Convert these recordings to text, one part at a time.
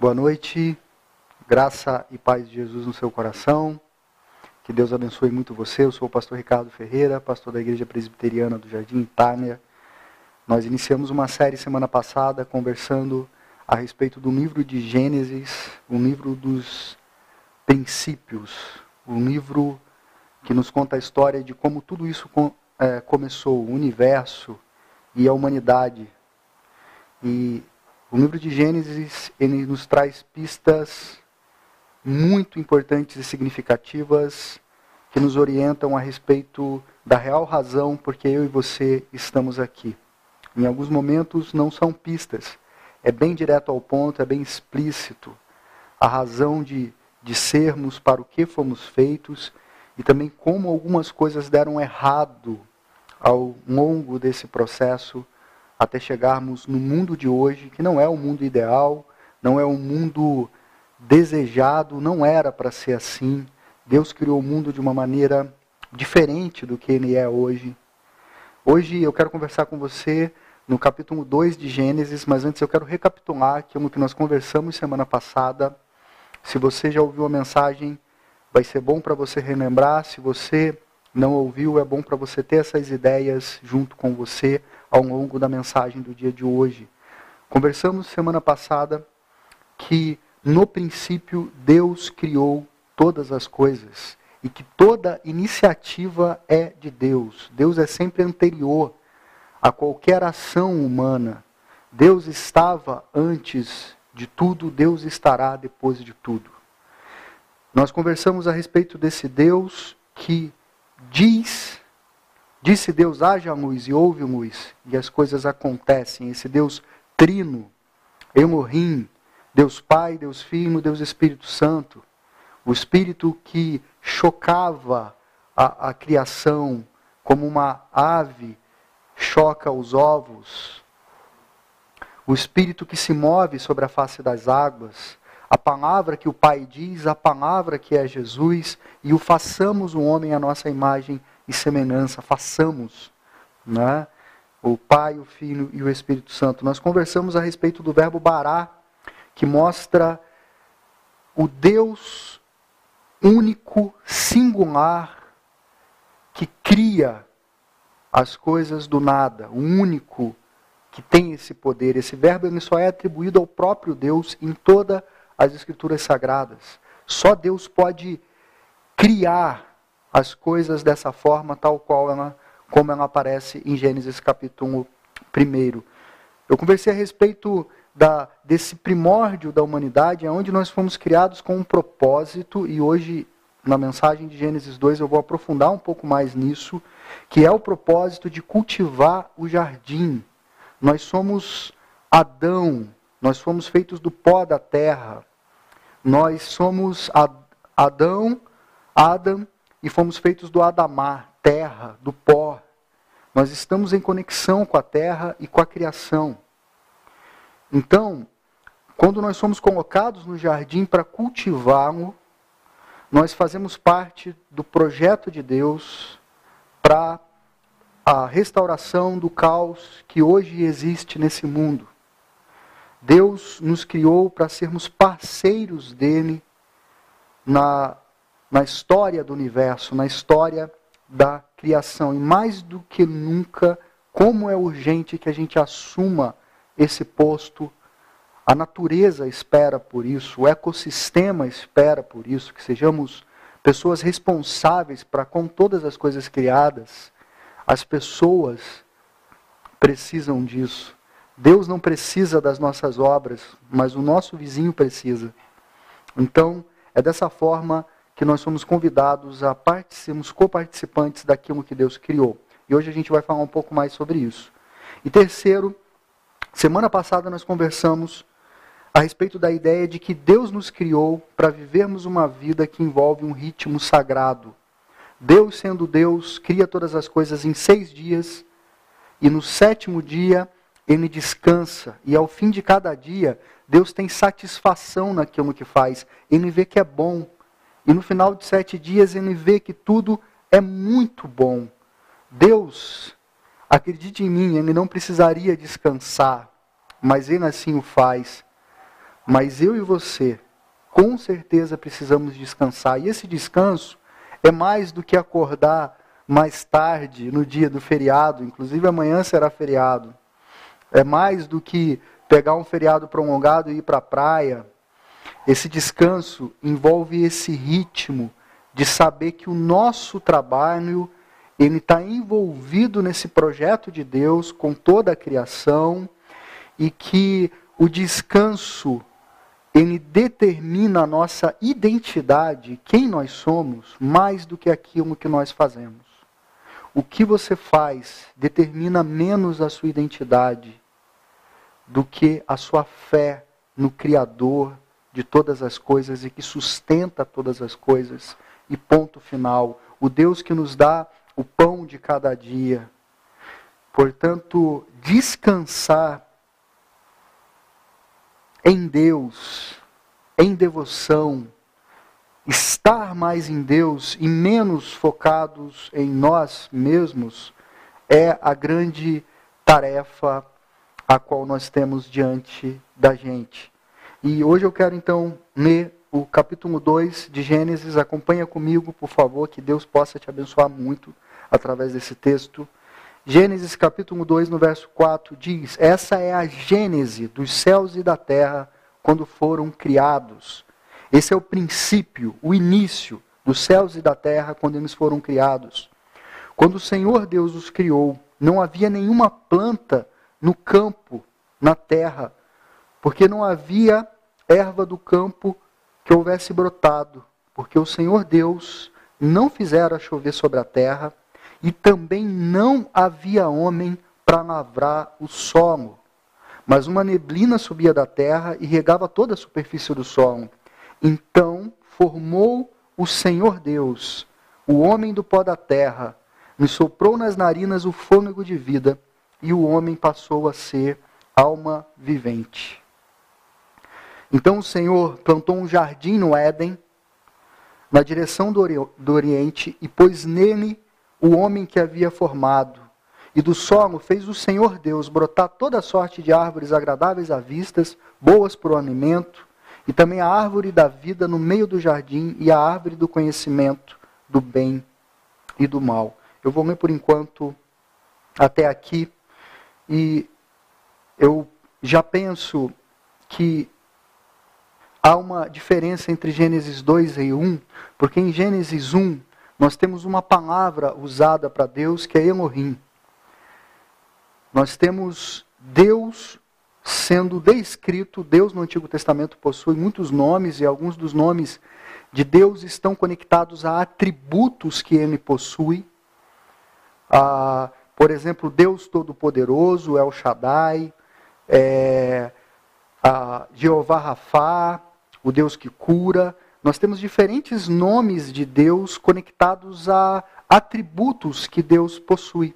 Boa noite, graça e paz de Jesus no seu coração. Que Deus abençoe muito você. Eu sou o pastor Ricardo Ferreira, pastor da Igreja Presbiteriana do Jardim Itália. Nós iniciamos uma série semana passada conversando a respeito do livro de Gênesis, um livro dos princípios, um livro que nos conta a história de como tudo isso é, começou, o universo e a humanidade. E o livro de Gênesis ele nos traz pistas muito importantes e significativas que nos orientam a respeito da real razão porque eu e você estamos aqui. Em alguns momentos não são pistas, é bem direto ao ponto, é bem explícito a razão de, de sermos, para o que fomos feitos e também como algumas coisas deram errado ao longo desse processo até chegarmos no mundo de hoje, que não é o mundo ideal, não é o mundo desejado, não era para ser assim. Deus criou o mundo de uma maneira diferente do que ele é hoje. Hoje eu quero conversar com você no capítulo 2 de Gênesis, mas antes eu quero recapitular aquilo que nós conversamos semana passada. Se você já ouviu a mensagem, vai ser bom para você relembrar. Se você não ouviu, é bom para você ter essas ideias junto com você ao longo da mensagem do dia de hoje. Conversamos semana passada que, no princípio, Deus criou todas as coisas e que toda iniciativa é de Deus. Deus é sempre anterior a qualquer ação humana. Deus estava antes de tudo, Deus estará depois de tudo. Nós conversamos a respeito desse Deus que diz Disse Deus: haja luz e houve luz, e as coisas acontecem. Esse Deus trino, Elohim, Deus Pai, Deus Filho, Deus Espírito Santo, o Espírito que chocava a, a criação como uma ave choca os ovos, o Espírito que se move sobre a face das águas, a palavra que o Pai diz, a palavra que é Jesus, e o façamos o homem à nossa imagem e semelhança, façamos, né? o Pai, o Filho e o Espírito Santo. Nós conversamos a respeito do verbo bará, que mostra o Deus único, singular, que cria as coisas do nada, o único que tem esse poder. Esse verbo ele só é atribuído ao próprio Deus em todas as escrituras sagradas. Só Deus pode criar as coisas dessa forma, tal qual ela, como ela aparece em Gênesis capítulo 1. Eu conversei a respeito da, desse primórdio da humanidade, onde nós fomos criados com um propósito, e hoje, na mensagem de Gênesis 2, eu vou aprofundar um pouco mais nisso, que é o propósito de cultivar o jardim. Nós somos Adão, nós fomos feitos do pó da terra. Nós somos Adão, Adam, e fomos feitos do Adamar, terra, do pó. Nós estamos em conexão com a terra e com a criação. Então, quando nós somos colocados no jardim para cultivá-lo, nós fazemos parte do projeto de Deus para a restauração do caos que hoje existe nesse mundo. Deus nos criou para sermos parceiros dele na na história do universo, na história da criação. E mais do que nunca, como é urgente que a gente assuma esse posto. A natureza espera por isso, o ecossistema espera por isso, que sejamos pessoas responsáveis para com todas as coisas criadas. As pessoas precisam disso. Deus não precisa das nossas obras, mas o nosso vizinho precisa. Então, é dessa forma que nós somos convidados a sermos coparticipantes daquilo que Deus criou. E hoje a gente vai falar um pouco mais sobre isso. E terceiro, semana passada nós conversamos a respeito da ideia de que Deus nos criou para vivermos uma vida que envolve um ritmo sagrado. Deus, sendo Deus, cria todas as coisas em seis dias, e no sétimo dia ele descansa, e ao fim de cada dia, Deus tem satisfação naquilo que faz, ele vê que é bom, e no final de sete dias ele vê que tudo é muito bom. Deus, acredite em mim, ele não precisaria descansar, mas ele assim o faz, Mas eu e você, com certeza precisamos descansar. E esse descanso é mais do que acordar mais tarde no dia do feriado, inclusive amanhã será feriado. É mais do que pegar um feriado prolongado e ir para a praia. Esse descanso envolve esse ritmo de saber que o nosso trabalho ele está envolvido nesse projeto de Deus com toda a criação e que o descanso ele determina a nossa identidade, quem nós somos, mais do que aquilo que nós fazemos. O que você faz determina menos a sua identidade do que a sua fé no Criador de todas as coisas e que sustenta todas as coisas. E ponto final. O Deus que nos dá o pão de cada dia. Portanto, descansar em Deus, em devoção, estar mais em Deus e menos focados em nós mesmos é a grande tarefa a qual nós temos diante da gente. E hoje eu quero então ler o capítulo 2 de Gênesis. Acompanha comigo, por favor, que Deus possa te abençoar muito através desse texto. Gênesis capítulo 2, no verso 4, diz: Essa é a gênese dos céus e da terra quando foram criados. Esse é o princípio, o início dos céus e da terra quando eles foram criados. Quando o Senhor Deus os criou, não havia nenhuma planta no campo, na terra, porque não havia erva do campo que houvesse brotado, porque o Senhor Deus não fizera chover sobre a terra, e também não havia homem para lavrar o solo. Mas uma neblina subia da terra e regava toda a superfície do solo. Então formou o Senhor Deus, o homem do pó da terra, me soprou nas narinas o fôlego de vida, e o homem passou a ser alma vivente. Então o Senhor plantou um jardim no Éden, na direção do, Oriente, e pôs nele o homem que havia formado. E do solo fez o Senhor Deus brotar toda sorte de árvores agradáveis à vistas, boas para o alimento, e também a árvore da vida no meio do jardim e a árvore do conhecimento do bem e do mal. Eu vou ler por enquanto até aqui e eu já penso que há uma diferença entre Gênesis 2 e 1, porque em Gênesis 1 nós temos uma palavra usada para Deus que é Elohim. Nós temos Deus sendo descrito, Deus no Antigo Testamento possui muitos nomes e alguns dos nomes de Deus estão conectados a atributos que ele possui. Ah, por exemplo, Deus Todo-Poderoso, El Shaddai, é, Jeová Rafá, o Deus que cura nós temos diferentes nomes de Deus conectados a atributos que Deus possui.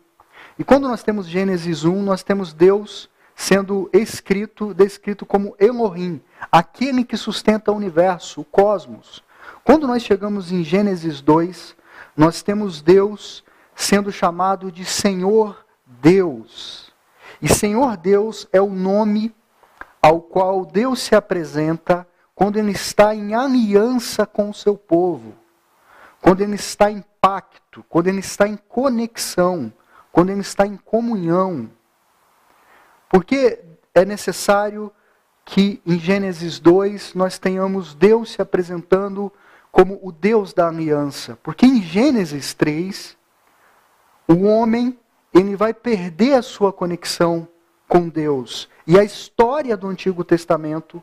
E quando nós temos Gênesis 1, nós temos Deus sendo escrito, descrito como Elohim, aquele que sustenta o universo, o cosmos. Quando nós chegamos em Gênesis 2, nós temos Deus sendo chamado de Senhor Deus. E Senhor Deus é o nome ao qual Deus se apresenta quando ele está em aliança com o seu povo, quando ele está em pacto, quando ele está em conexão, quando ele está em comunhão. Porque é necessário que em Gênesis 2 nós tenhamos Deus se apresentando como o Deus da aliança. Porque em Gênesis 3, o homem ele vai perder a sua conexão com Deus. E a história do Antigo Testamento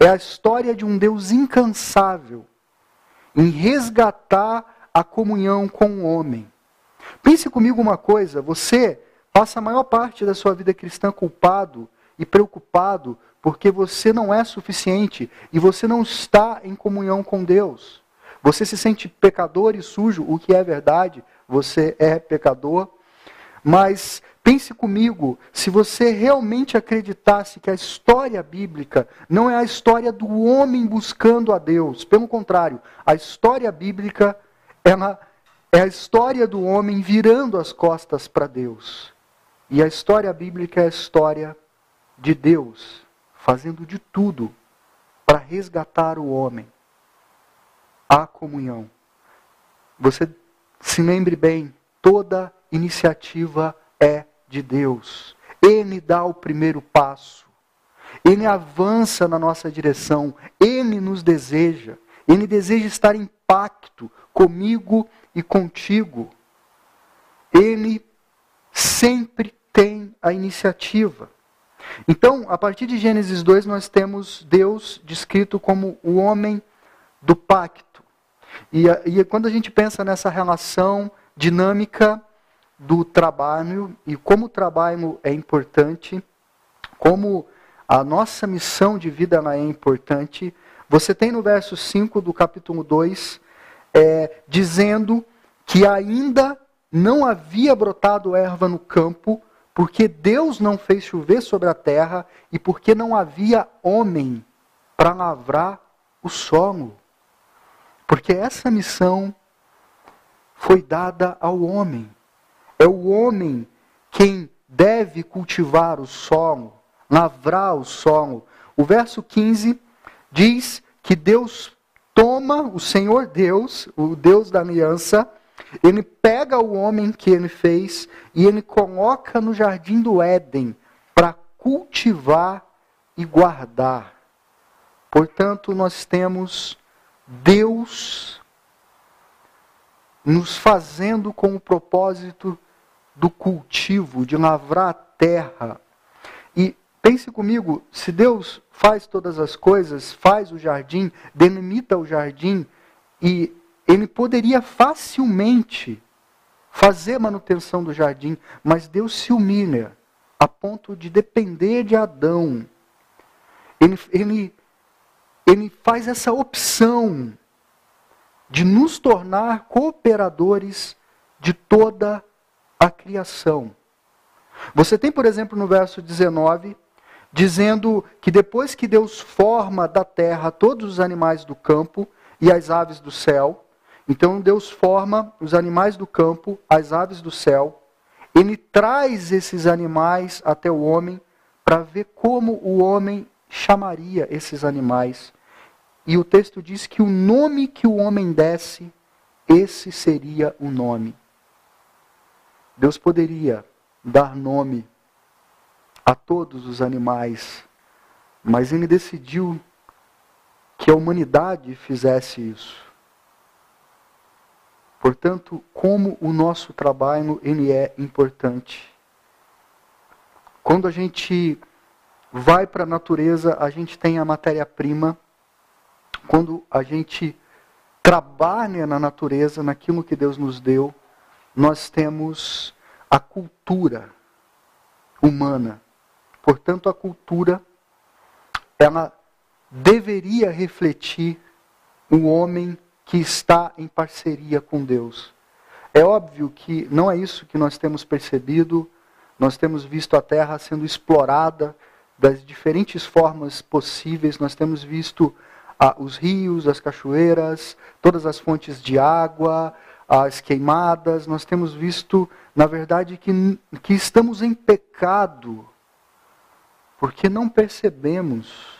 é a história de um Deus incansável em resgatar a comunhão com o homem. Pense comigo uma coisa: você passa a maior parte da sua vida cristã culpado e preocupado porque você não é suficiente e você não está em comunhão com Deus. Você se sente pecador e sujo, o que é verdade, você é pecador, mas Pense comigo, se você realmente acreditasse que a história bíblica não é a história do homem buscando a Deus, pelo contrário, a história bíblica ela é a história do homem virando as costas para Deus. E a história bíblica é a história de Deus fazendo de tudo para resgatar o homem à comunhão. Você se lembre bem, toda iniciativa é de Deus. Ele dá o primeiro passo. Ele avança na nossa direção. Ele nos deseja. Ele deseja estar em pacto comigo e contigo. Ele sempre tem a iniciativa. Então, a partir de Gênesis 2, nós temos Deus descrito como o homem do pacto. E, e quando a gente pensa nessa relação dinâmica do trabalho e como o trabalho é importante, como a nossa missão de vida ela é importante, você tem no verso 5 do capítulo 2, é, dizendo que ainda não havia brotado erva no campo, porque Deus não fez chover sobre a terra e porque não havia homem para lavrar o solo. Porque essa missão foi dada ao homem. É o homem quem deve cultivar o solo, lavrar o solo. O verso 15 diz que Deus toma, o Senhor Deus, o Deus da aliança, ele pega o homem que ele fez e ele coloca no jardim do Éden para cultivar e guardar. Portanto, nós temos Deus nos fazendo com o propósito do cultivo, de lavrar a terra. E pense comigo, se Deus faz todas as coisas, faz o jardim, delimita o jardim e ele poderia facilmente fazer manutenção do jardim, mas Deus se humilha a ponto de depender de Adão. Ele, ele, ele faz essa opção de nos tornar cooperadores de toda a criação. Você tem, por exemplo, no verso 19, dizendo que depois que Deus forma da terra todos os animais do campo e as aves do céu, então Deus forma os animais do campo, as aves do céu, ele traz esses animais até o homem para ver como o homem chamaria esses animais. E o texto diz que o nome que o homem desse, esse seria o nome. Deus poderia dar nome a todos os animais, mas ele decidiu que a humanidade fizesse isso. Portanto, como o nosso trabalho ele é importante. Quando a gente vai para a natureza, a gente tem a matéria-prima. Quando a gente trabalha na natureza, naquilo que Deus nos deu, nós temos a cultura humana. Portanto, a cultura ela deveria refletir o homem que está em parceria com Deus. É óbvio que não é isso que nós temos percebido. Nós temos visto a terra sendo explorada das diferentes formas possíveis. Nós temos visto ah, os rios, as cachoeiras, todas as fontes de água, as queimadas. Nós temos visto, na verdade, que, que estamos em pecado, porque não percebemos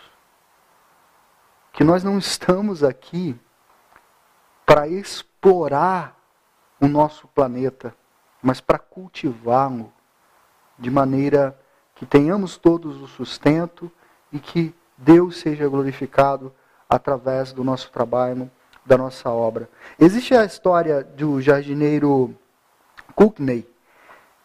que nós não estamos aqui para explorar o nosso planeta, mas para cultivá-lo de maneira que tenhamos todos o sustento e que Deus seja glorificado através do nosso trabalho, da nossa obra. Existe a história do jardineiro Cookney,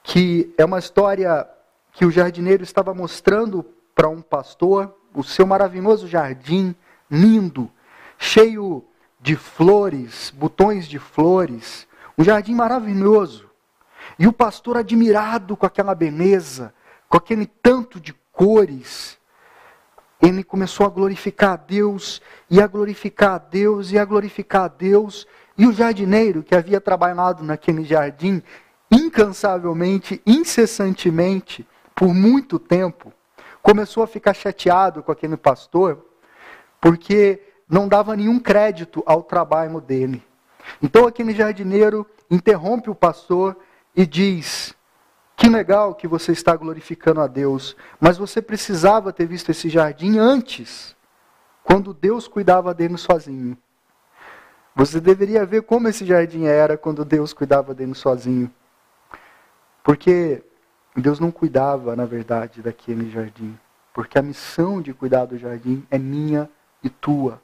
que é uma história que o jardineiro estava mostrando para um pastor o seu maravilhoso jardim, lindo, cheio de flores, botões de flores, um jardim maravilhoso. E o pastor, admirado com aquela beleza, com aquele tanto de cores, ele começou a glorificar a Deus, e a glorificar a Deus, e a glorificar a Deus. E o jardineiro que havia trabalhado naquele jardim, incansavelmente, incessantemente, por muito tempo, começou a ficar chateado com aquele pastor, porque não dava nenhum crédito ao trabalho dele. Então aquele jardineiro interrompe o pastor e diz: Que legal que você está glorificando a Deus, mas você precisava ter visto esse jardim antes quando Deus cuidava dele sozinho. Você deveria ver como esse jardim era quando Deus cuidava dele sozinho. Porque Deus não cuidava, na verdade, daquele jardim. Porque a missão de cuidar do jardim é minha e tua.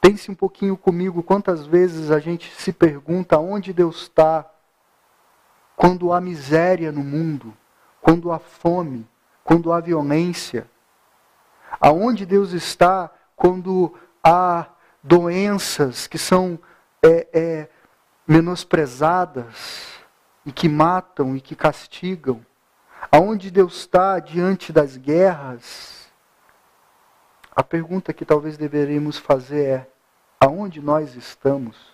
Pense um pouquinho comigo quantas vezes a gente se pergunta onde Deus está quando há miséria no mundo, quando há fome, quando há violência. Aonde Deus está quando há doenças que são é, é, menosprezadas e que matam e que castigam. Aonde Deus está diante das guerras? A pergunta que talvez deveríamos fazer é: aonde nós estamos?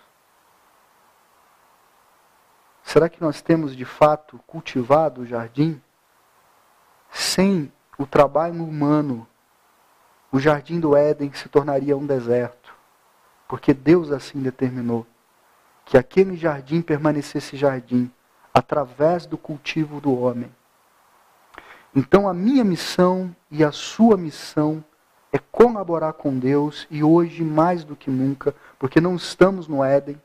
Será que nós temos de fato cultivado o jardim? Sem o trabalho humano, o jardim do Éden se tornaria um deserto, porque Deus assim determinou que aquele jardim permanecesse jardim através do cultivo do homem. Então a minha missão e a sua missão é colaborar com Deus e hoje mais do que nunca, porque não estamos no Éden,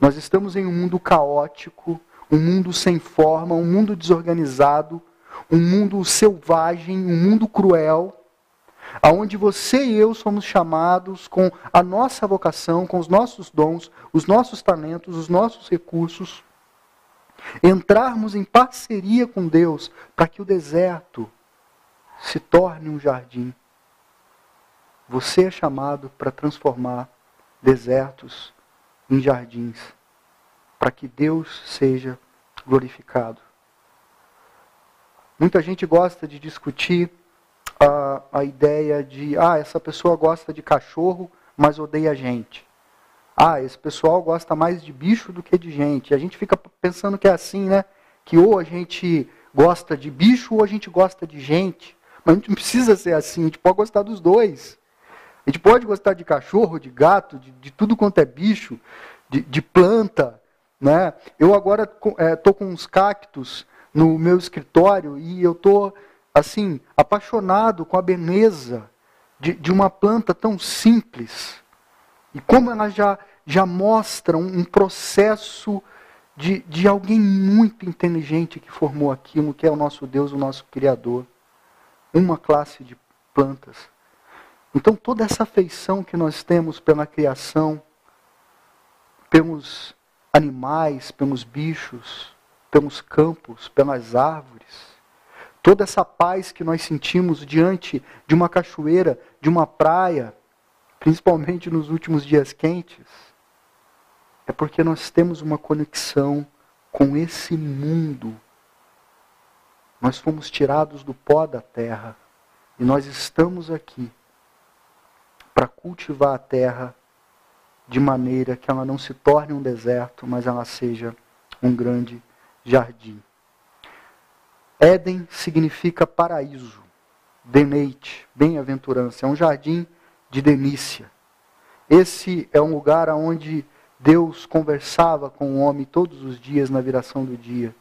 nós estamos em um mundo caótico, um mundo sem forma, um mundo desorganizado, um mundo selvagem, um mundo cruel, aonde você e eu somos chamados com a nossa vocação, com os nossos dons, os nossos talentos, os nossos recursos, entrarmos em parceria com Deus para que o deserto se torne um jardim. Você é chamado para transformar desertos em jardins, para que Deus seja glorificado. Muita gente gosta de discutir a, a ideia de, ah, essa pessoa gosta de cachorro, mas odeia gente ah, esse pessoal gosta mais de bicho do que de gente. A gente fica pensando que é assim, né? Que ou a gente gosta de bicho ou a gente gosta de gente. Mas a gente não precisa ser assim, a gente pode gostar dos dois. A gente pode gostar de cachorro, de gato, de, de tudo quanto é bicho, de, de planta. Né? Eu agora estou é, com uns cactos no meu escritório e eu estou, assim, apaixonado com a beleza de, de uma planta tão simples. E como ela já já mostra um, um processo de, de alguém muito inteligente que formou aquilo, que é o nosso Deus, o nosso Criador. Uma classe de plantas. Então, toda essa afeição que nós temos pela criação, pelos animais, pelos bichos, pelos campos, pelas árvores, toda essa paz que nós sentimos diante de uma cachoeira, de uma praia, principalmente nos últimos dias quentes, é porque nós temos uma conexão com esse mundo. Nós fomos tirados do pó da terra e nós estamos aqui para cultivar a terra de maneira que ela não se torne um deserto, mas ela seja um grande jardim. Éden significa paraíso, deleite, bem-aventurança. É um jardim de delícia. Esse é um lugar onde Deus conversava com o homem todos os dias na viração do dia.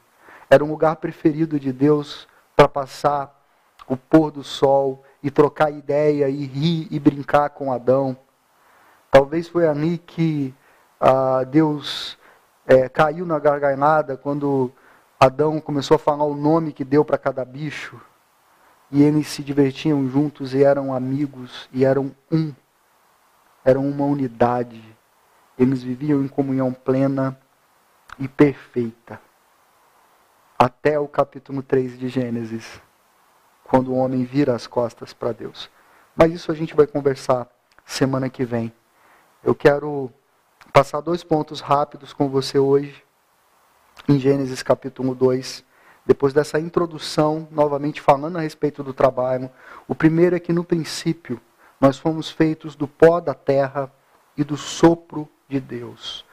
Era um lugar preferido de Deus para passar o pôr do sol e trocar ideia e rir e brincar com Adão. Talvez foi ali que ah, Deus é, caiu na gargalhada quando Adão começou a falar o nome que deu para cada bicho. E eles se divertiam juntos e eram amigos e eram um. Eram uma unidade. Eles viviam em comunhão plena e perfeita. Até o capítulo 3 de Gênesis, quando o homem vira as costas para Deus. Mas isso a gente vai conversar semana que vem. Eu quero passar dois pontos rápidos com você hoje, em Gênesis capítulo 2. Depois dessa introdução, novamente falando a respeito do trabalho. O primeiro é que no princípio nós fomos feitos do pó da terra e do sopro de Deus.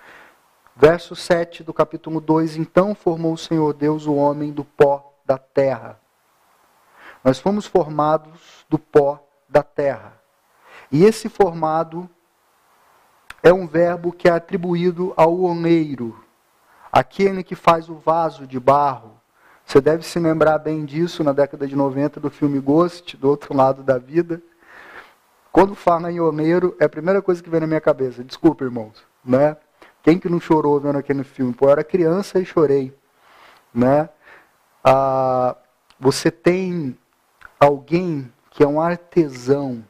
Verso 7 do capítulo 2: Então formou o Senhor Deus o homem do pó da terra. Nós fomos formados do pó da terra. E esse formado é um verbo que é atribuído ao oleiro, aquele que faz o vaso de barro. Você deve se lembrar bem disso na década de 90 do filme Ghost, do outro lado da vida Quando fala em Homeiro, é a primeira coisa que vem na minha cabeça. Desculpa, irmãos. Né? Quem que não chorou vendo aquele filme? Pô, eu era criança e chorei. Né? Ah, você tem alguém que é um artesão,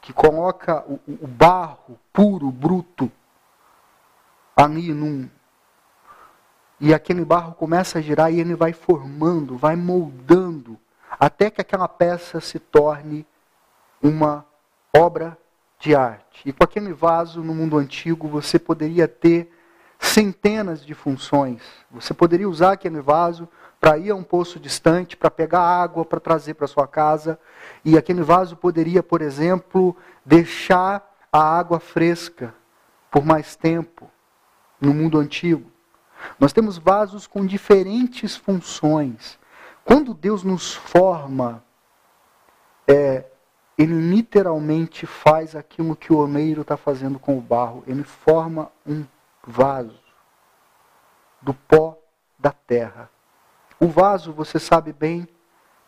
que coloca o, o barro puro, bruto, ali num. E aquele barro começa a girar e ele vai formando, vai moldando, até que aquela peça se torne uma obra de arte. E com aquele vaso no mundo antigo você poderia ter centenas de funções. Você poderia usar aquele vaso para ir a um poço distante, para pegar água para trazer para sua casa. E aquele vaso poderia, por exemplo, deixar a água fresca por mais tempo no mundo antigo. Nós temos vasos com diferentes funções. Quando Deus nos forma, é, ele literalmente faz aquilo que o olmeiro está fazendo com o barro. Ele forma um vaso do pó da terra. O vaso, você sabe bem,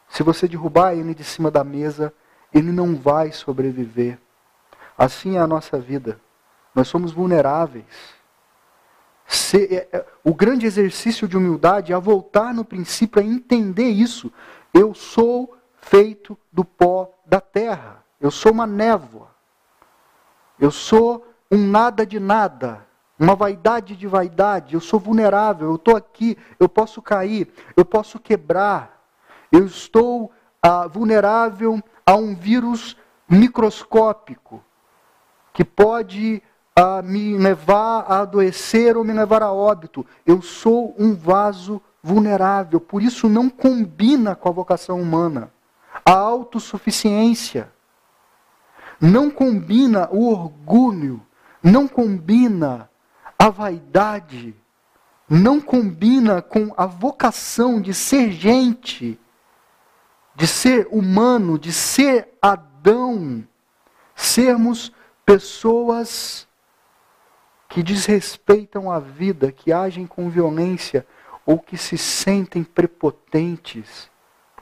se você derrubar ele de cima da mesa, ele não vai sobreviver. Assim é a nossa vida. Nós somos vulneráveis. Se, é, é, o grande exercício de humildade é voltar no princípio a entender isso. Eu sou feito do pó da terra. Eu sou uma névoa. Eu sou um nada de nada. Uma vaidade de vaidade. Eu sou vulnerável. Eu estou aqui. Eu posso cair. Eu posso quebrar. Eu estou ah, vulnerável a um vírus microscópico que pode ah, me levar a adoecer ou me levar a óbito. Eu sou um vaso vulnerável. Por isso não combina com a vocação humana a autossuficiência. Não combina o orgulho, não combina a vaidade, não combina com a vocação de ser gente, de ser humano, de ser Adão, sermos pessoas que desrespeitam a vida, que agem com violência ou que se sentem prepotentes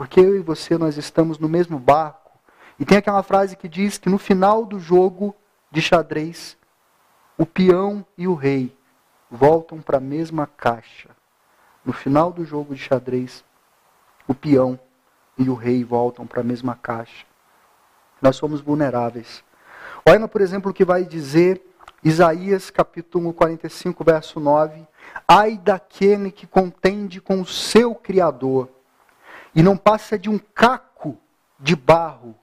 porque eu e você, nós estamos no mesmo barco. E tem aquela frase que diz que no final do jogo de xadrez, o peão e o rei voltam para a mesma caixa. No final do jogo de xadrez, o peão e o rei voltam para a mesma caixa. Nós somos vulneráveis. Olha, por exemplo, o que vai dizer Isaías capítulo 45, verso 9. Ai daquele que contende com o seu Criador e não passa de um caco de barro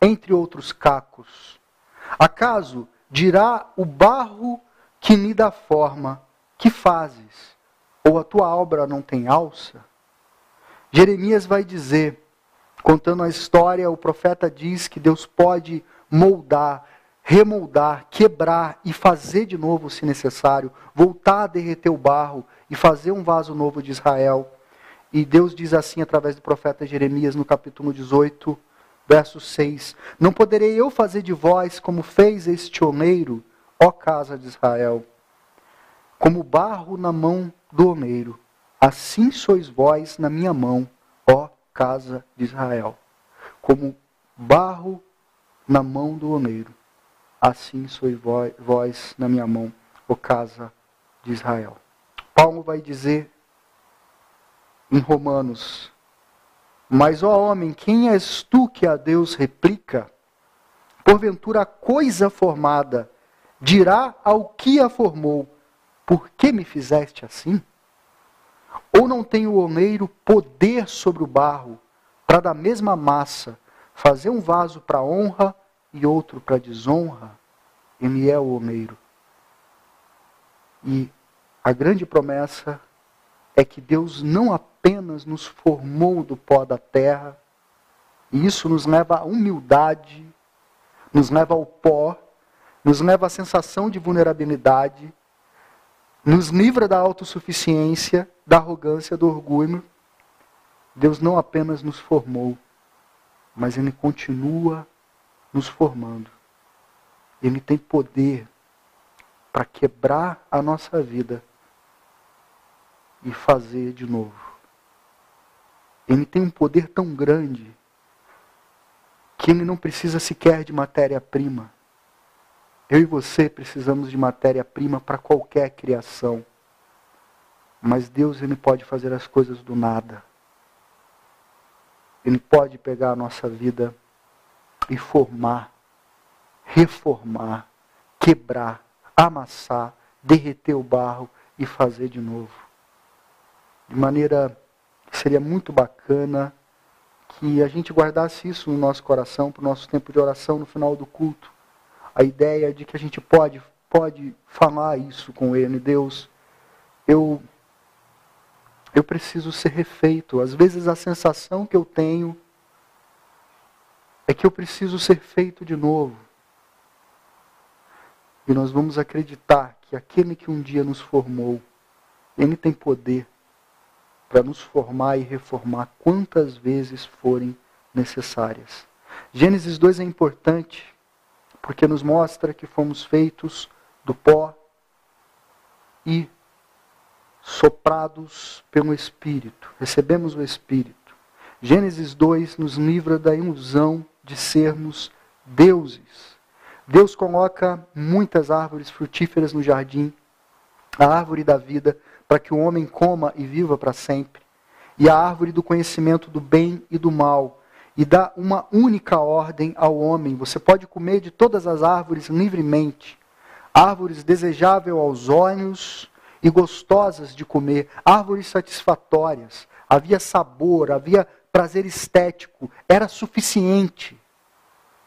entre outros cacos. Acaso dirá o barro que lhe dá forma, que fazes? Ou a tua obra não tem alça? Jeremias vai dizer, contando a história, o profeta diz que Deus pode moldar, remoldar, quebrar e fazer de novo, se necessário, voltar a derreter o barro e fazer um vaso novo de Israel. E Deus diz assim através do profeta Jeremias no capítulo 18, verso 6: Não poderei eu fazer de vós como fez este homeiro, ó casa de Israel, como barro na mão do homeiro, assim sois vós na minha mão, ó casa de Israel. Como barro na mão do homeiro, assim sois vós na minha mão, ó casa de Israel. Paulo vai dizer em Romanos. Mas, ó homem, quem és tu que a Deus replica? Porventura a coisa formada dirá ao que a formou: Por que me fizeste assim? Ou não tem o homeiro poder sobre o barro, para da mesma massa fazer um vaso para honra e outro para desonra? Ele é o homeiro. E a grande promessa é que Deus não apenas nos formou do pó da terra, e isso nos leva à humildade, nos leva ao pó, nos leva à sensação de vulnerabilidade, nos livra da autossuficiência, da arrogância, do orgulho. Deus não apenas nos formou, mas Ele continua nos formando. Ele tem poder para quebrar a nossa vida e fazer de novo. Ele tem um poder tão grande que ele não precisa sequer de matéria-prima. Eu e você precisamos de matéria-prima para qualquer criação. Mas Deus ele pode fazer as coisas do nada. Ele pode pegar a nossa vida e formar, reformar, quebrar, amassar, derreter o barro e fazer de novo. De maneira que seria muito bacana que a gente guardasse isso no nosso coração, para o nosso tempo de oração no final do culto. A ideia de que a gente pode, pode falar isso com Ele. Deus, eu eu preciso ser refeito. Às vezes a sensação que eu tenho é que eu preciso ser feito de novo. E nós vamos acreditar que aquele que um dia nos formou, ele tem poder para nos formar e reformar quantas vezes forem necessárias. Gênesis 2 é importante porque nos mostra que fomos feitos do pó e soprados pelo Espírito, recebemos o Espírito. Gênesis 2 nos livra da ilusão de sermos deuses. Deus coloca muitas árvores frutíferas no jardim, a árvore da vida, para que o homem coma e viva para sempre, e a árvore do conhecimento do bem e do mal, e dá uma única ordem ao homem: você pode comer de todas as árvores livremente, árvores desejáveis aos olhos e gostosas de comer, árvores satisfatórias, havia sabor, havia prazer estético, era suficiente.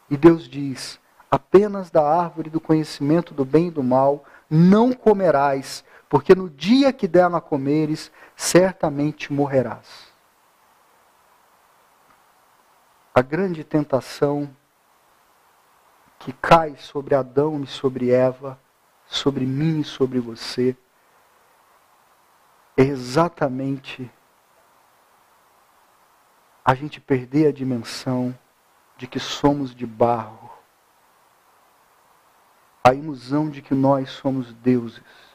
E Deus diz: apenas da árvore do conhecimento do bem e do mal não comerás, porque no dia que dela comeres, certamente morrerás. A grande tentação que cai sobre Adão e sobre Eva, sobre mim e sobre você, é exatamente a gente perder a dimensão de que somos de barro, a ilusão de que nós somos deuses.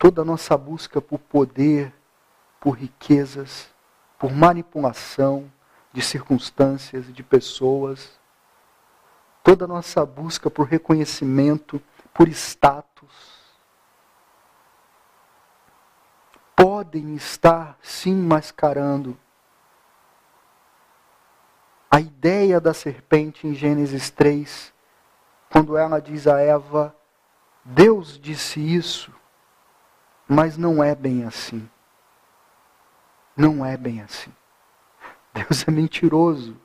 Toda a nossa busca por poder, por riquezas, por manipulação de circunstâncias, de pessoas, toda a nossa busca por reconhecimento, por status, podem estar sim mascarando a ideia da serpente em Gênesis 3, quando ela diz a Eva: Deus disse isso, mas não é bem assim. Não é bem assim. Deus é mentiroso.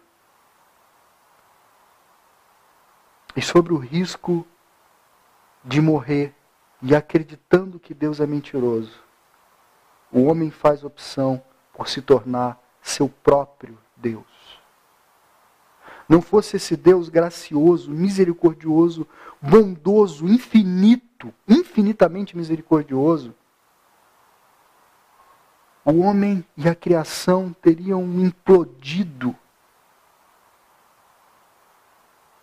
E sobre o risco de morrer e acreditando que Deus é mentiroso, o homem faz opção por se tornar seu próprio Deus. Não fosse esse Deus gracioso, misericordioso, bondoso, infinito, infinitamente misericordioso, o homem e a criação teriam implodido.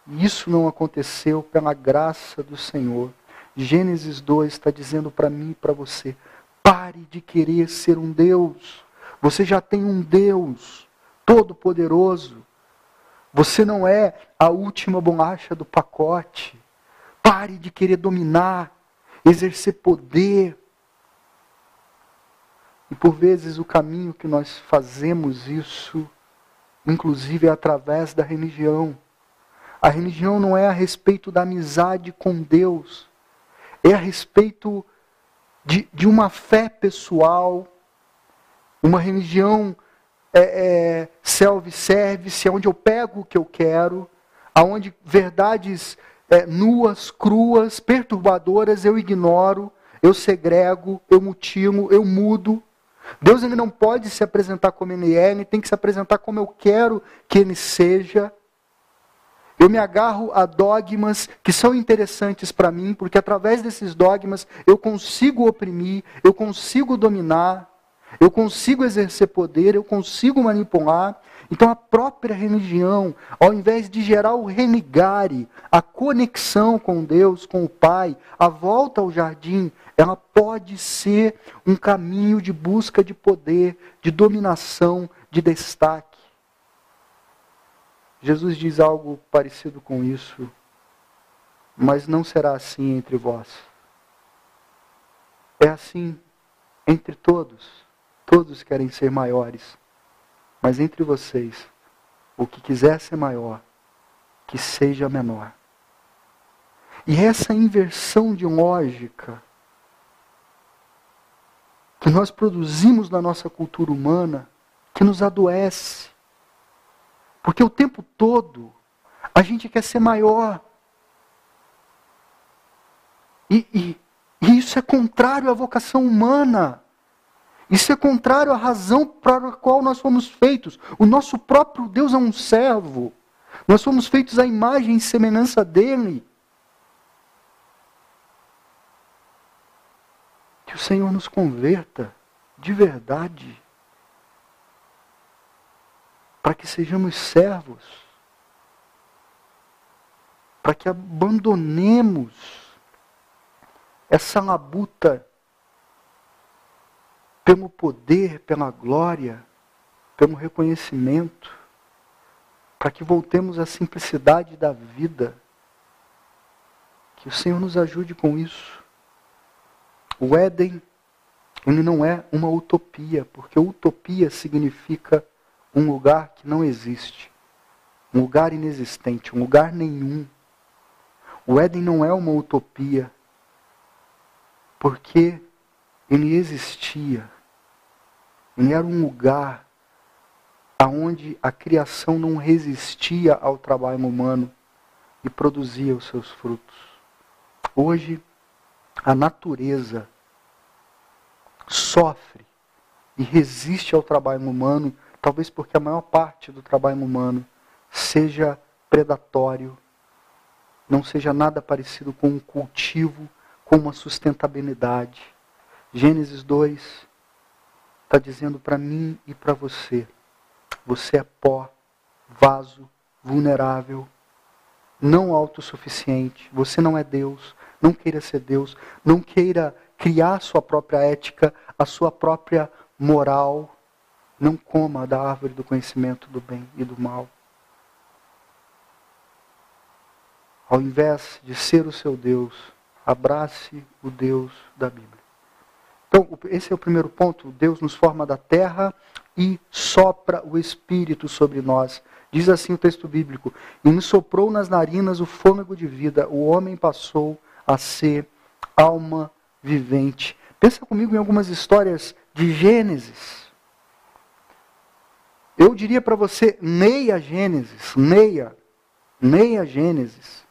E isso não aconteceu pela graça do Senhor. Gênesis 2 está dizendo para mim e para você: Pare de querer ser um Deus. Você já tem um Deus todo-poderoso. Você não é a última bolacha do pacote. Pare de querer dominar, exercer poder. Por vezes o caminho que nós fazemos isso, inclusive é através da religião. A religião não é a respeito da amizade com Deus, é a respeito de, de uma fé pessoal, uma religião é, é, self-service, onde eu pego o que eu quero, aonde verdades é, nuas, cruas, perturbadoras eu ignoro, eu segrego, eu mutilo, eu mudo. Deus ele não pode se apresentar como ele é, ele tem que se apresentar como eu quero que ele seja. Eu me agarro a dogmas que são interessantes para mim, porque através desses dogmas eu consigo oprimir, eu consigo dominar, eu consigo exercer poder, eu consigo manipular. Então a própria religião, ao invés de gerar o renegare, a conexão com Deus, com o Pai, a volta ao jardim, ela pode ser um caminho de busca de poder, de dominação, de destaque. Jesus diz algo parecido com isso, mas não será assim entre vós. É assim entre todos. Todos querem ser maiores, mas entre vocês, o que quiser ser maior, que seja menor. E essa inversão de lógica que nós produzimos na nossa cultura humana, que nos adoece. Porque o tempo todo a gente quer ser maior. E, e, e isso é contrário à vocação humana. Isso é contrário à razão para a qual nós fomos feitos. O nosso próprio Deus é um servo. Nós fomos feitos à imagem e semelhança dele. Que o Senhor nos converta de verdade. Para que sejamos servos. Para que abandonemos essa labuta pelo poder, pela glória, pelo reconhecimento, para que voltemos à simplicidade da vida. Que o Senhor nos ajude com isso. O Éden, ele não é uma utopia, porque utopia significa um lugar que não existe, um lugar inexistente, um lugar nenhum. O Éden não é uma utopia, porque ele existia. Ele era um lugar aonde a criação não resistia ao trabalho humano e produzia os seus frutos. Hoje, a natureza sofre e resiste ao trabalho humano, talvez porque a maior parte do trabalho humano seja predatório, não seja nada parecido com um cultivo, com uma sustentabilidade. Gênesis 2 está dizendo para mim e para você: você é pó, vaso, vulnerável, não autossuficiente, você não é Deus, não queira ser Deus, não queira criar sua própria ética, a sua própria moral. Não coma da árvore do conhecimento do bem e do mal. Ao invés de ser o seu Deus, abrace o Deus da Bíblia. Então, esse é o primeiro ponto. Deus nos forma da terra e sopra o Espírito sobre nós. Diz assim o texto bíblico: E me soprou nas narinas o fôlego de vida, o homem passou a ser alma vivente. Pensa comigo em algumas histórias de Gênesis. Eu diria para você, leia Gênesis, leia, leia Gênesis.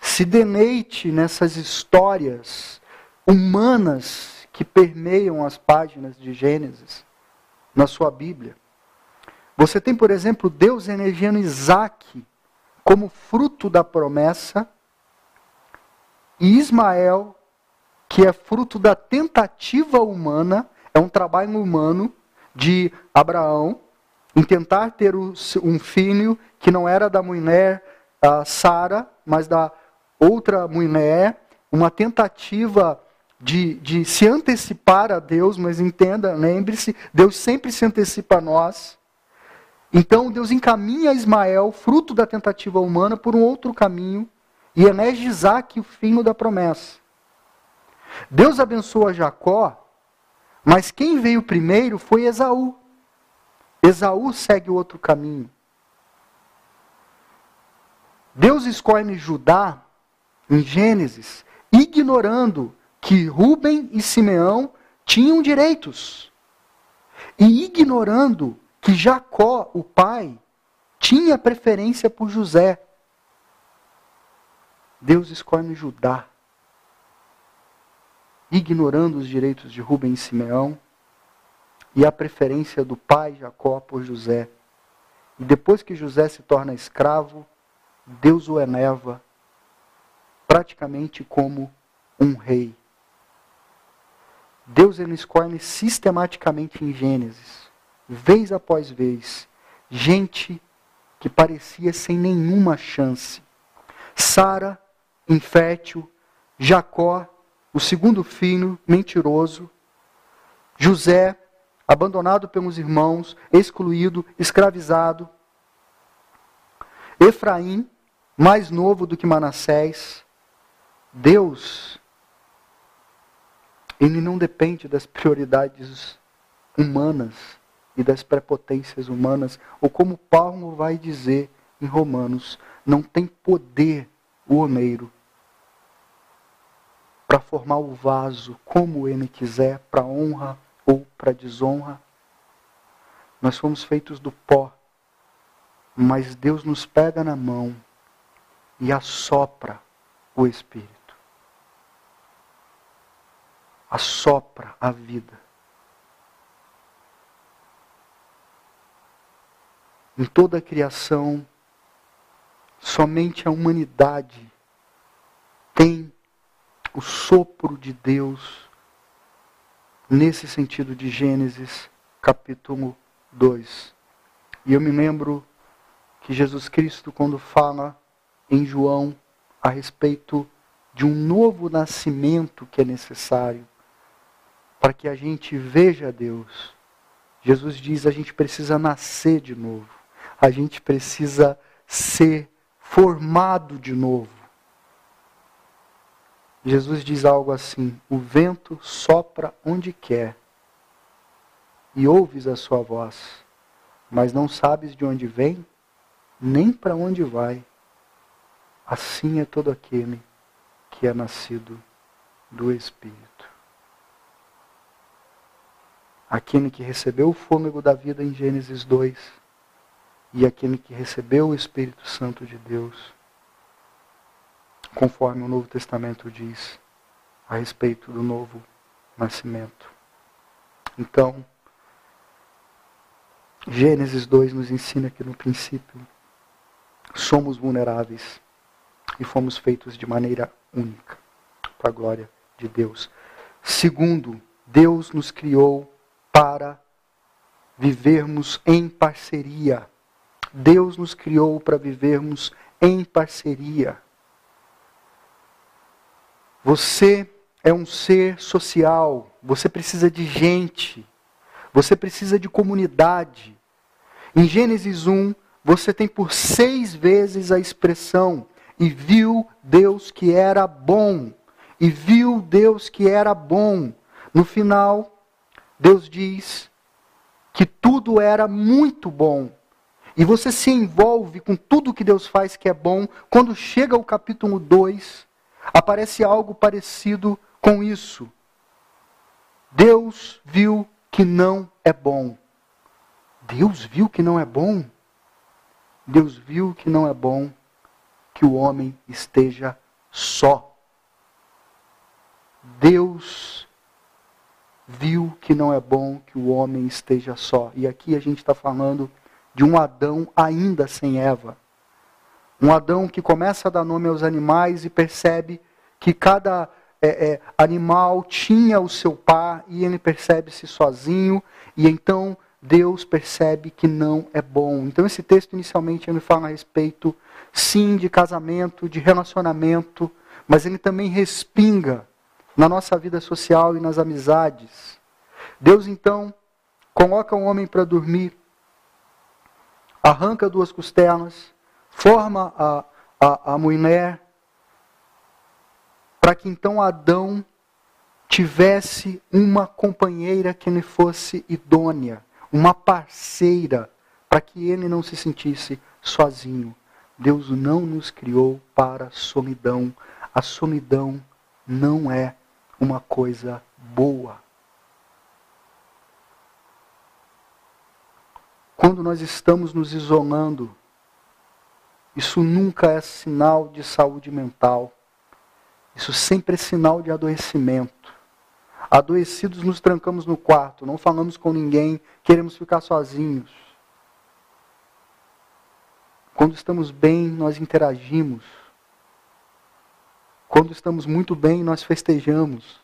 Se deleite nessas histórias humanas que permeiam as páginas de Gênesis na sua Bíblia. Você tem, por exemplo, Deus energiando Isaac como fruto da promessa, e Ismael que é fruto da tentativa humana, é um trabalho humano de Abraão em tentar ter um filho que não era da mulher Sara, mas da outra mulher, uma tentativa de, de se antecipar a Deus, mas entenda, lembre-se, Deus sempre se antecipa a nós. Então Deus encaminha Ismael, fruto da tentativa humana, por um outro caminho, e elege Isaac, o filho da promessa. Deus abençoa Jacó, mas quem veio primeiro foi Esaú. Esaú segue o outro caminho. Deus escolhe Judá em Gênesis, ignorando que Rubem e Simeão tinham direitos. E ignorando que Jacó, o pai, tinha preferência por José. Deus escolhe Judá ignorando os direitos de Rubem e Simeão e a preferência do pai Jacó por José. E depois que José se torna escravo, Deus o eleva praticamente como um rei. Deus ele escolhe sistematicamente em Gênesis, vez após vez, gente que parecia sem nenhuma chance. Sara, infértil, Jacó, o segundo filho, mentiroso. José, abandonado pelos irmãos, excluído, escravizado. Efraim, mais novo do que Manassés, Deus, ele não depende das prioridades humanas e das prepotências humanas, ou como Paulo vai dizer em Romanos, não tem poder o homeiro para formar o vaso como ele quiser, para honra ou para desonra. Nós fomos feitos do pó, mas Deus nos pega na mão e assopra o Espírito. Assopra a vida. Em toda a criação, somente a humanidade tem o sopro de Deus nesse sentido de Gênesis capítulo 2. E eu me lembro que Jesus Cristo, quando fala em João a respeito de um novo nascimento que é necessário para que a gente veja Deus, Jesus diz: a gente precisa nascer de novo, a gente precisa ser formado de novo. Jesus diz algo assim: o vento sopra onde quer e ouves a sua voz, mas não sabes de onde vem, nem para onde vai. Assim é todo aquele que é nascido do Espírito aquele que recebeu o fôlego da vida em Gênesis 2 e aquele que recebeu o Espírito Santo de Deus, conforme o Novo Testamento diz a respeito do novo nascimento. Então, Gênesis 2 nos ensina que no princípio somos vulneráveis e fomos feitos de maneira única para a glória de Deus. Segundo, Deus nos criou para vivermos em parceria. Deus nos criou para vivermos em parceria. Você é um ser social, você precisa de gente, você precisa de comunidade. Em Gênesis 1, você tem por seis vezes a expressão: e viu Deus que era bom, e viu Deus que era bom. No final, Deus diz que tudo era muito bom. E você se envolve com tudo que Deus faz que é bom. Quando chega o capítulo 2, aparece algo parecido com isso. Deus viu que não é bom. Deus viu que não é bom. Deus viu que não é bom que o homem esteja só. Deus viu que não é bom que o homem esteja só. E aqui a gente está falando de um Adão ainda sem Eva. Um Adão que começa a dar nome aos animais e percebe que cada é, é, animal tinha o seu par e ele percebe-se sozinho. E então Deus percebe que não é bom. Então esse texto inicialmente ele fala a respeito, sim, de casamento, de relacionamento, mas ele também respinga na nossa vida social e nas amizades. Deus então coloca um homem para dormir, arranca duas costelas, forma a, a, a mulher, para que então Adão tivesse uma companheira que lhe fosse idônea, uma parceira, para que ele não se sentisse sozinho. Deus não nos criou para a solidão. A solidão não é uma coisa boa. Quando nós estamos nos isolando, isso nunca é sinal de saúde mental. Isso sempre é sinal de adoecimento. Adoecidos nos trancamos no quarto, não falamos com ninguém, queremos ficar sozinhos. Quando estamos bem, nós interagimos. Quando estamos muito bem, nós festejamos.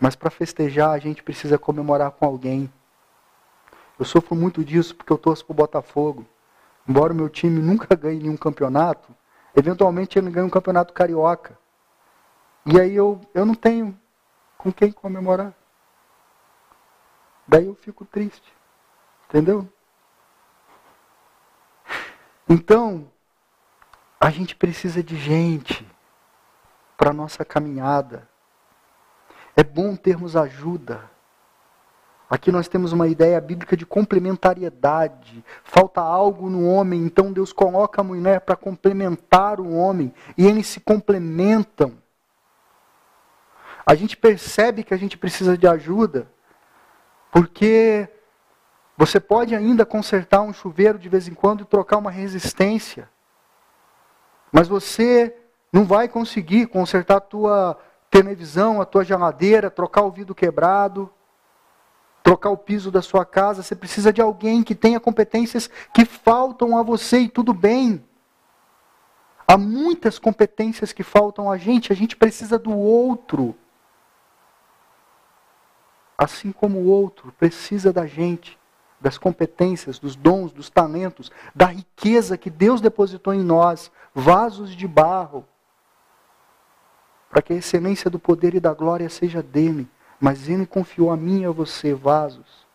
Mas para festejar, a gente precisa comemorar com alguém. Eu sofro muito disso porque eu torço para o Botafogo. Embora o meu time nunca ganhe nenhum campeonato, eventualmente ele ganha um campeonato carioca. E aí eu, eu não tenho com quem comemorar. Daí eu fico triste. Entendeu? Então, a gente precisa de gente para a nossa caminhada. É bom termos ajuda. Aqui nós temos uma ideia bíblica de complementariedade. Falta algo no homem, então Deus coloca a mulher para complementar o homem e eles se complementam. A gente percebe que a gente precisa de ajuda, porque você pode ainda consertar um chuveiro de vez em quando e trocar uma resistência. Mas você não vai conseguir consertar a tua televisão, a tua geladeira, trocar o vidro quebrado, trocar o piso da sua casa. Você precisa de alguém que tenha competências que faltam a você e tudo bem. Há muitas competências que faltam a gente, a gente precisa do outro assim como o outro precisa da gente, das competências, dos dons, dos talentos, da riqueza que Deus depositou em nós, vasos de barro, para que a excelência do poder e da glória seja dele. Mas ele confiou a mim e a você, vasos,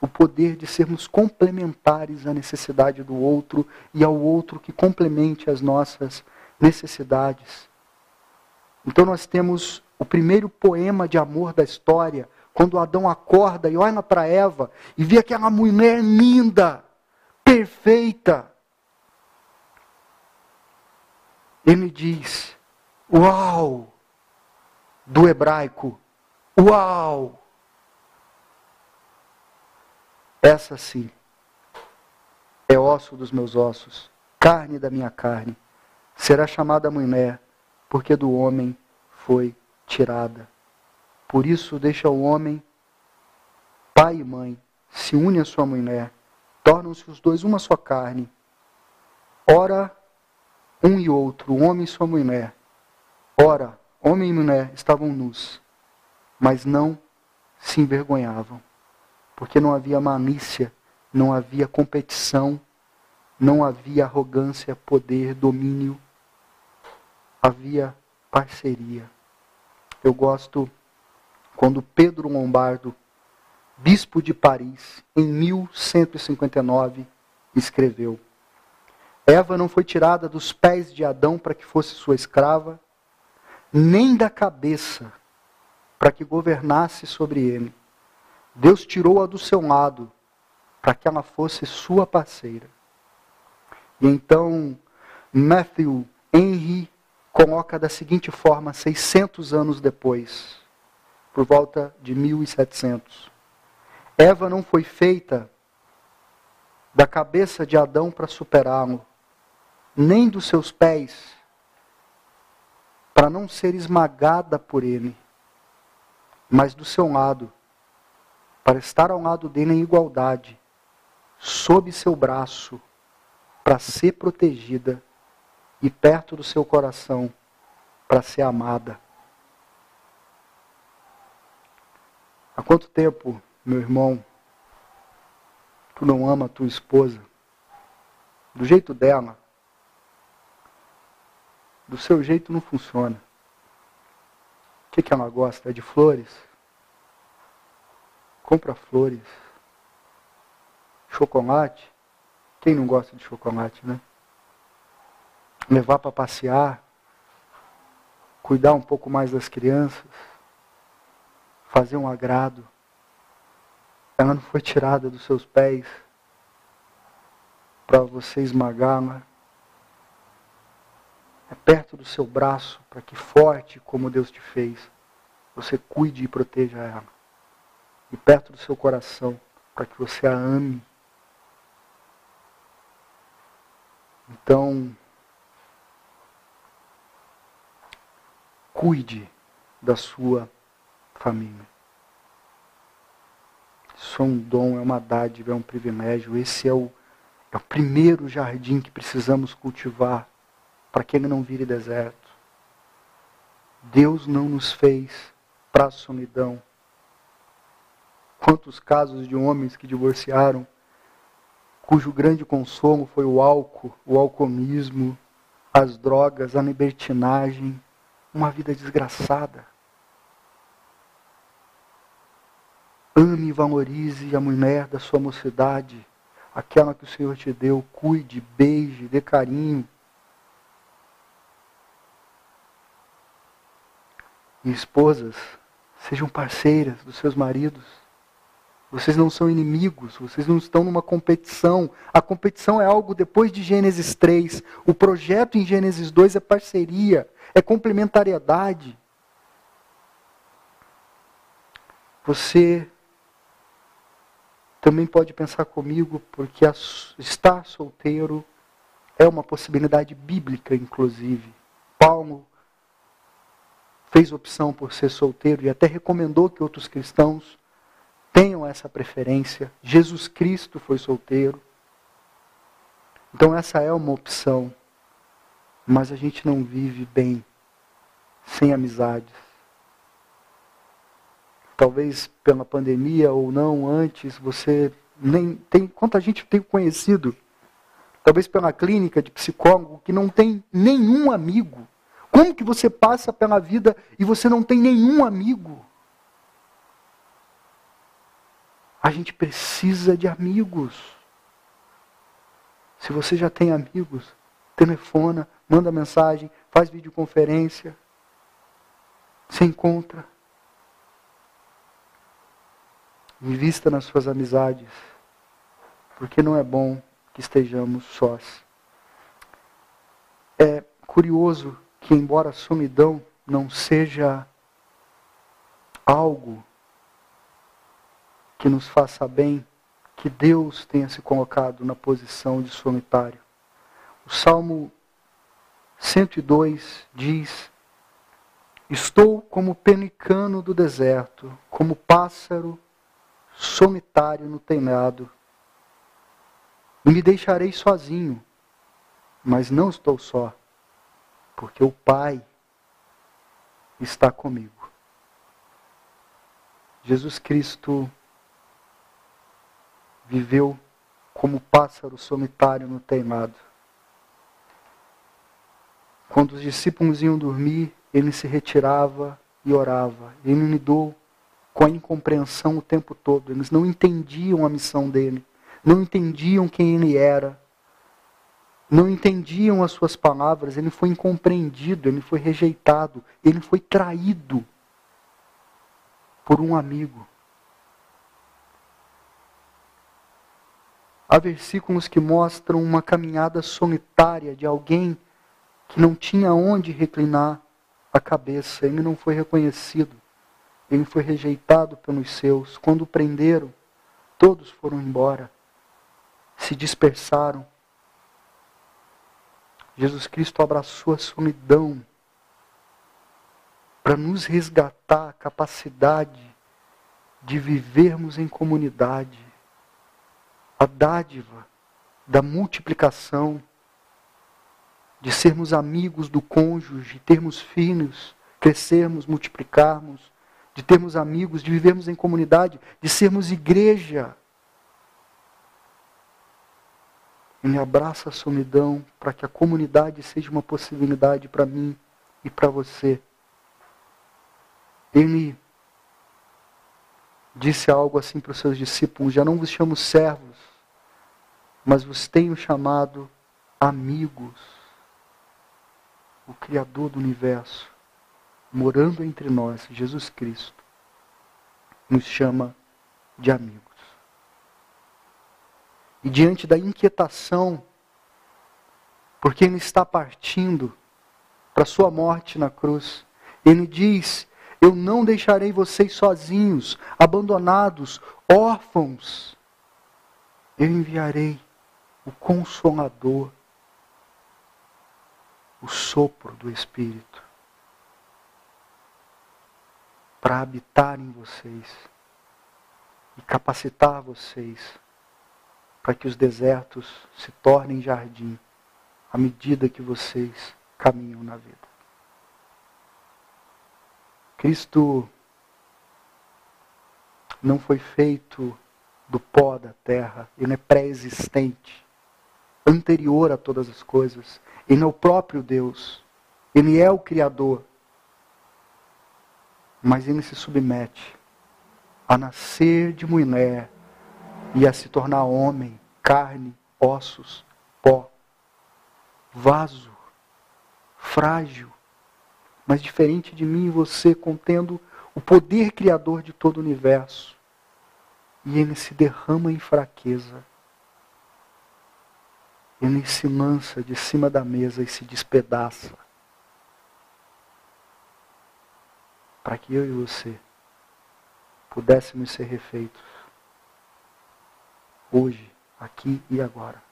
o poder de sermos complementares à necessidade do outro e ao outro que complemente as nossas necessidades. Então nós temos o primeiro poema de amor da história, quando Adão acorda e olha para Eva e vê aquela mulher linda, perfeita. Ele diz: Uau! Do hebraico, Uau! Essa sim é osso dos meus ossos, carne da minha carne. Será chamada mulher, porque do homem foi tirada. Por isso deixa o homem, pai e mãe, se une à sua mulher, tornam-se os dois uma só carne. Ora, um e outro, homem e sua mulher. Ora, homem e mulher estavam nus, mas não se envergonhavam, porque não havia malícia, não havia competição, não havia arrogância, poder, domínio, havia parceria. Eu gosto quando Pedro Lombardo, bispo de Paris, em 1159, escreveu: Eva não foi tirada dos pés de Adão para que fosse sua escrava, nem da cabeça para que governasse sobre ele. Deus tirou-a do seu lado para que ela fosse sua parceira. E então Matthew Henry coloca da seguinte forma, 600 anos depois, por volta de 1700. Eva não foi feita da cabeça de Adão para superá-lo, nem dos seus pés para não ser esmagada por ele, mas do seu lado, para estar ao lado dele em igualdade, sob seu braço, para ser protegida e perto do seu coração para ser amada. Há quanto tempo, meu irmão, tu não ama a tua esposa? Do jeito dela. Do seu jeito não funciona. O que, que ela gosta? É de flores? Compra flores. Chocolate? Quem não gosta de chocolate, né? levar para passear, cuidar um pouco mais das crianças, fazer um agrado. Ela não foi tirada dos seus pés para você esmagá-la. É perto do seu braço para que, forte como Deus te fez, você cuide e proteja ela. E perto do seu coração para que você a ame. Então, cuide da sua família. Isso é um dom, é uma dádiva, é um privilégio. Esse é o, é o primeiro jardim que precisamos cultivar para que ele não vire deserto. Deus não nos fez para a solidão. Quantos casos de homens que divorciaram, cujo grande consolo foi o álcool, o alcoolismo, as drogas, a libertinagem, uma vida desgraçada. Ame e valorize a mulher da sua mocidade, aquela que o Senhor te deu, cuide, beije, dê carinho. E esposas, sejam parceiras dos seus maridos. Vocês não são inimigos, vocês não estão numa competição. A competição é algo depois de Gênesis 3. O projeto em Gênesis 2 é parceria, é complementariedade. Você também pode pensar comigo, porque estar solteiro é uma possibilidade bíblica, inclusive. Paulo fez opção por ser solteiro e até recomendou que outros cristãos tenham essa preferência. Jesus Cristo foi solteiro. Então, essa é uma opção. Mas a gente não vive bem sem amizades talvez pela pandemia ou não antes, você nem tem quanta gente tem conhecido, talvez pela clínica de psicólogo que não tem nenhum amigo. Como que você passa pela vida e você não tem nenhum amigo? A gente precisa de amigos. Se você já tem amigos, telefona, manda mensagem, faz videoconferência, se encontra. Invista nas suas amizades, porque não é bom que estejamos sós. É curioso que, embora a solidão não seja algo que nos faça bem, que Deus tenha se colocado na posição de solitário. O Salmo 102 diz: Estou como penicano do deserto, como pássaro solitário no telhado. Me deixarei sozinho, mas não estou só, porque o Pai está comigo. Jesus Cristo viveu como pássaro solitário no teimado. Quando os discípulos iam dormir, ele se retirava e orava. Ele me com a incompreensão o tempo todo. Eles não entendiam a missão dele, não entendiam quem ele era, não entendiam as suas palavras. Ele foi incompreendido, ele foi rejeitado, ele foi traído por um amigo. Há versículos que mostram uma caminhada solitária de alguém que não tinha onde reclinar a cabeça, ele não foi reconhecido. Ele foi rejeitado pelos seus. Quando o prenderam, todos foram embora, se dispersaram. Jesus Cristo abraçou a solidão para nos resgatar a capacidade de vivermos em comunidade, a dádiva da multiplicação, de sermos amigos do cônjuge, termos filhos, crescermos, multiplicarmos, de termos amigos, de vivermos em comunidade, de sermos igreja. Ele abraça a solidão para que a comunidade seja uma possibilidade para mim e para você. Ele disse algo assim para os seus discípulos: Já não vos chamo servos, mas vos tenho chamado amigos. O Criador do universo morando entre nós, Jesus Cristo, nos chama de amigos. E diante da inquietação, porque ele está partindo para sua morte na cruz, ele diz: Eu não deixarei vocês sozinhos, abandonados, órfãos. Eu enviarei o Consolador, o sopro do Espírito para habitar em vocês e capacitar vocês para que os desertos se tornem jardim à medida que vocês caminham na vida. Cristo não foi feito do pó da terra, ele é pré-existente, anterior a todas as coisas. Ele é o próprio Deus, ele é o Criador mas ele se submete a nascer de mulher e a se tornar homem carne, ossos, pó, vaso, frágil, mas diferente de mim e você, contendo o poder criador de todo o universo. E ele se derrama em fraqueza. Ele se lança de cima da mesa e se despedaça. Para que eu e você pudéssemos ser refeitos. Hoje, aqui e agora.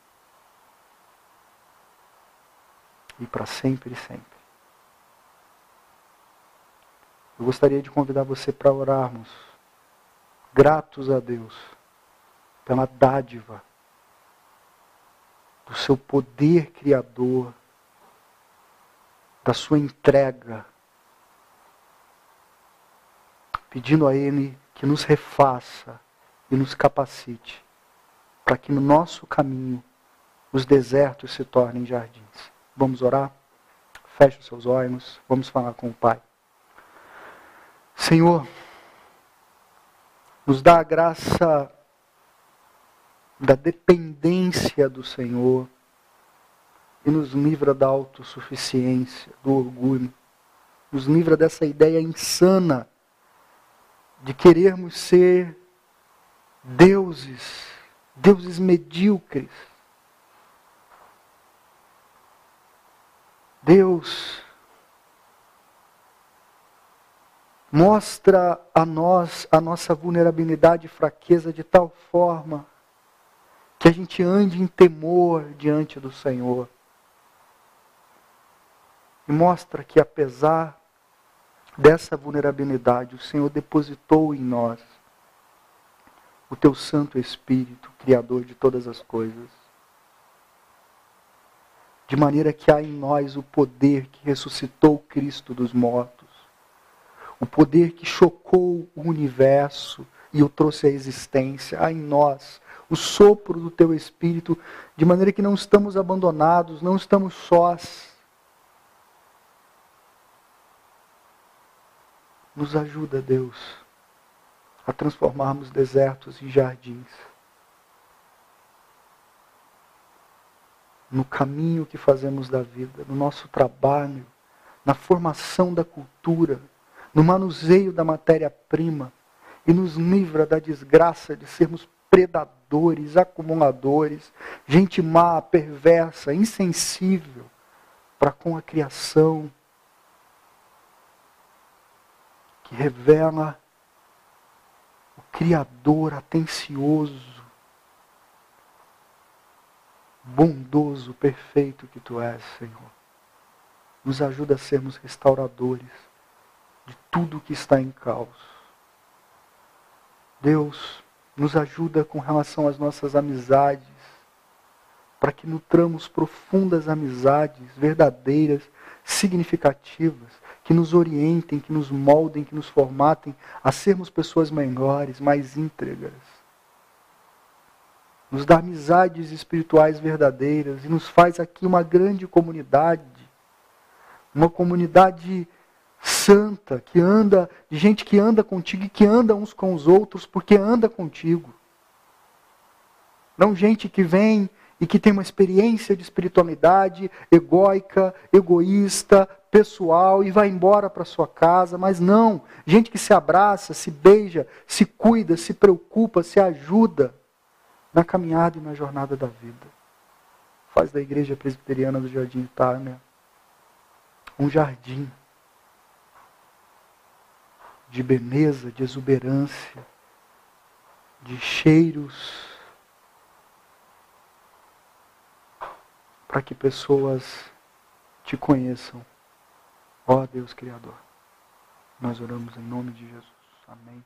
E para sempre e sempre. Eu gostaria de convidar você para orarmos, gratos a Deus, pela dádiva do seu poder criador, da sua entrega, pedindo a Ele que nos refaça e nos capacite para que no nosso caminho os desertos se tornem jardins. Vamos orar? Feche os seus olhos, vamos falar com o Pai. Senhor, nos dá a graça da dependência do Senhor e nos livra da autossuficiência, do orgulho. Nos livra dessa ideia insana de querermos ser deuses, deuses medíocres. Deus mostra a nós a nossa vulnerabilidade e fraqueza de tal forma que a gente ande em temor diante do Senhor. E mostra que apesar dessa vulnerabilidade, o Senhor depositou em nós o teu Santo Espírito, Criador de todas as coisas. De maneira que há em nós o poder que ressuscitou Cristo dos mortos o poder que chocou o universo e o trouxe à existência, há em nós o sopro do teu espírito, de maneira que não estamos abandonados, não estamos sós. Nos ajuda, Deus, a transformarmos desertos em jardins. No caminho que fazemos da vida, no nosso trabalho, na formação da cultura, no manuseio da matéria-prima e nos livra da desgraça de sermos predadores, acumuladores, gente má, perversa, insensível para com a criação, que revela o Criador atencioso, bondoso, perfeito que Tu és, Senhor. Nos ajuda a sermos restauradores de tudo que está em caos. Deus nos ajuda com relação às nossas amizades, para que nutramos profundas amizades verdadeiras, significativas, que nos orientem, que nos moldem, que nos formatem a sermos pessoas melhores, mais íntegras. Nos dá amizades espirituais verdadeiras e nos faz aqui uma grande comunidade, uma comunidade santa, que anda, de gente que anda contigo e que anda uns com os outros porque anda contigo. Não gente que vem e que tem uma experiência de espiritualidade egóica, egoísta, pessoal e vai embora para sua casa, mas não, gente que se abraça, se beija, se cuida, se preocupa, se ajuda na caminhada e na jornada da vida. Faz da igreja presbiteriana do Jardim Itália um jardim de beleza, de exuberância, de cheiros, para que pessoas te conheçam. Ó Deus Criador, nós oramos em nome de Jesus. Amém.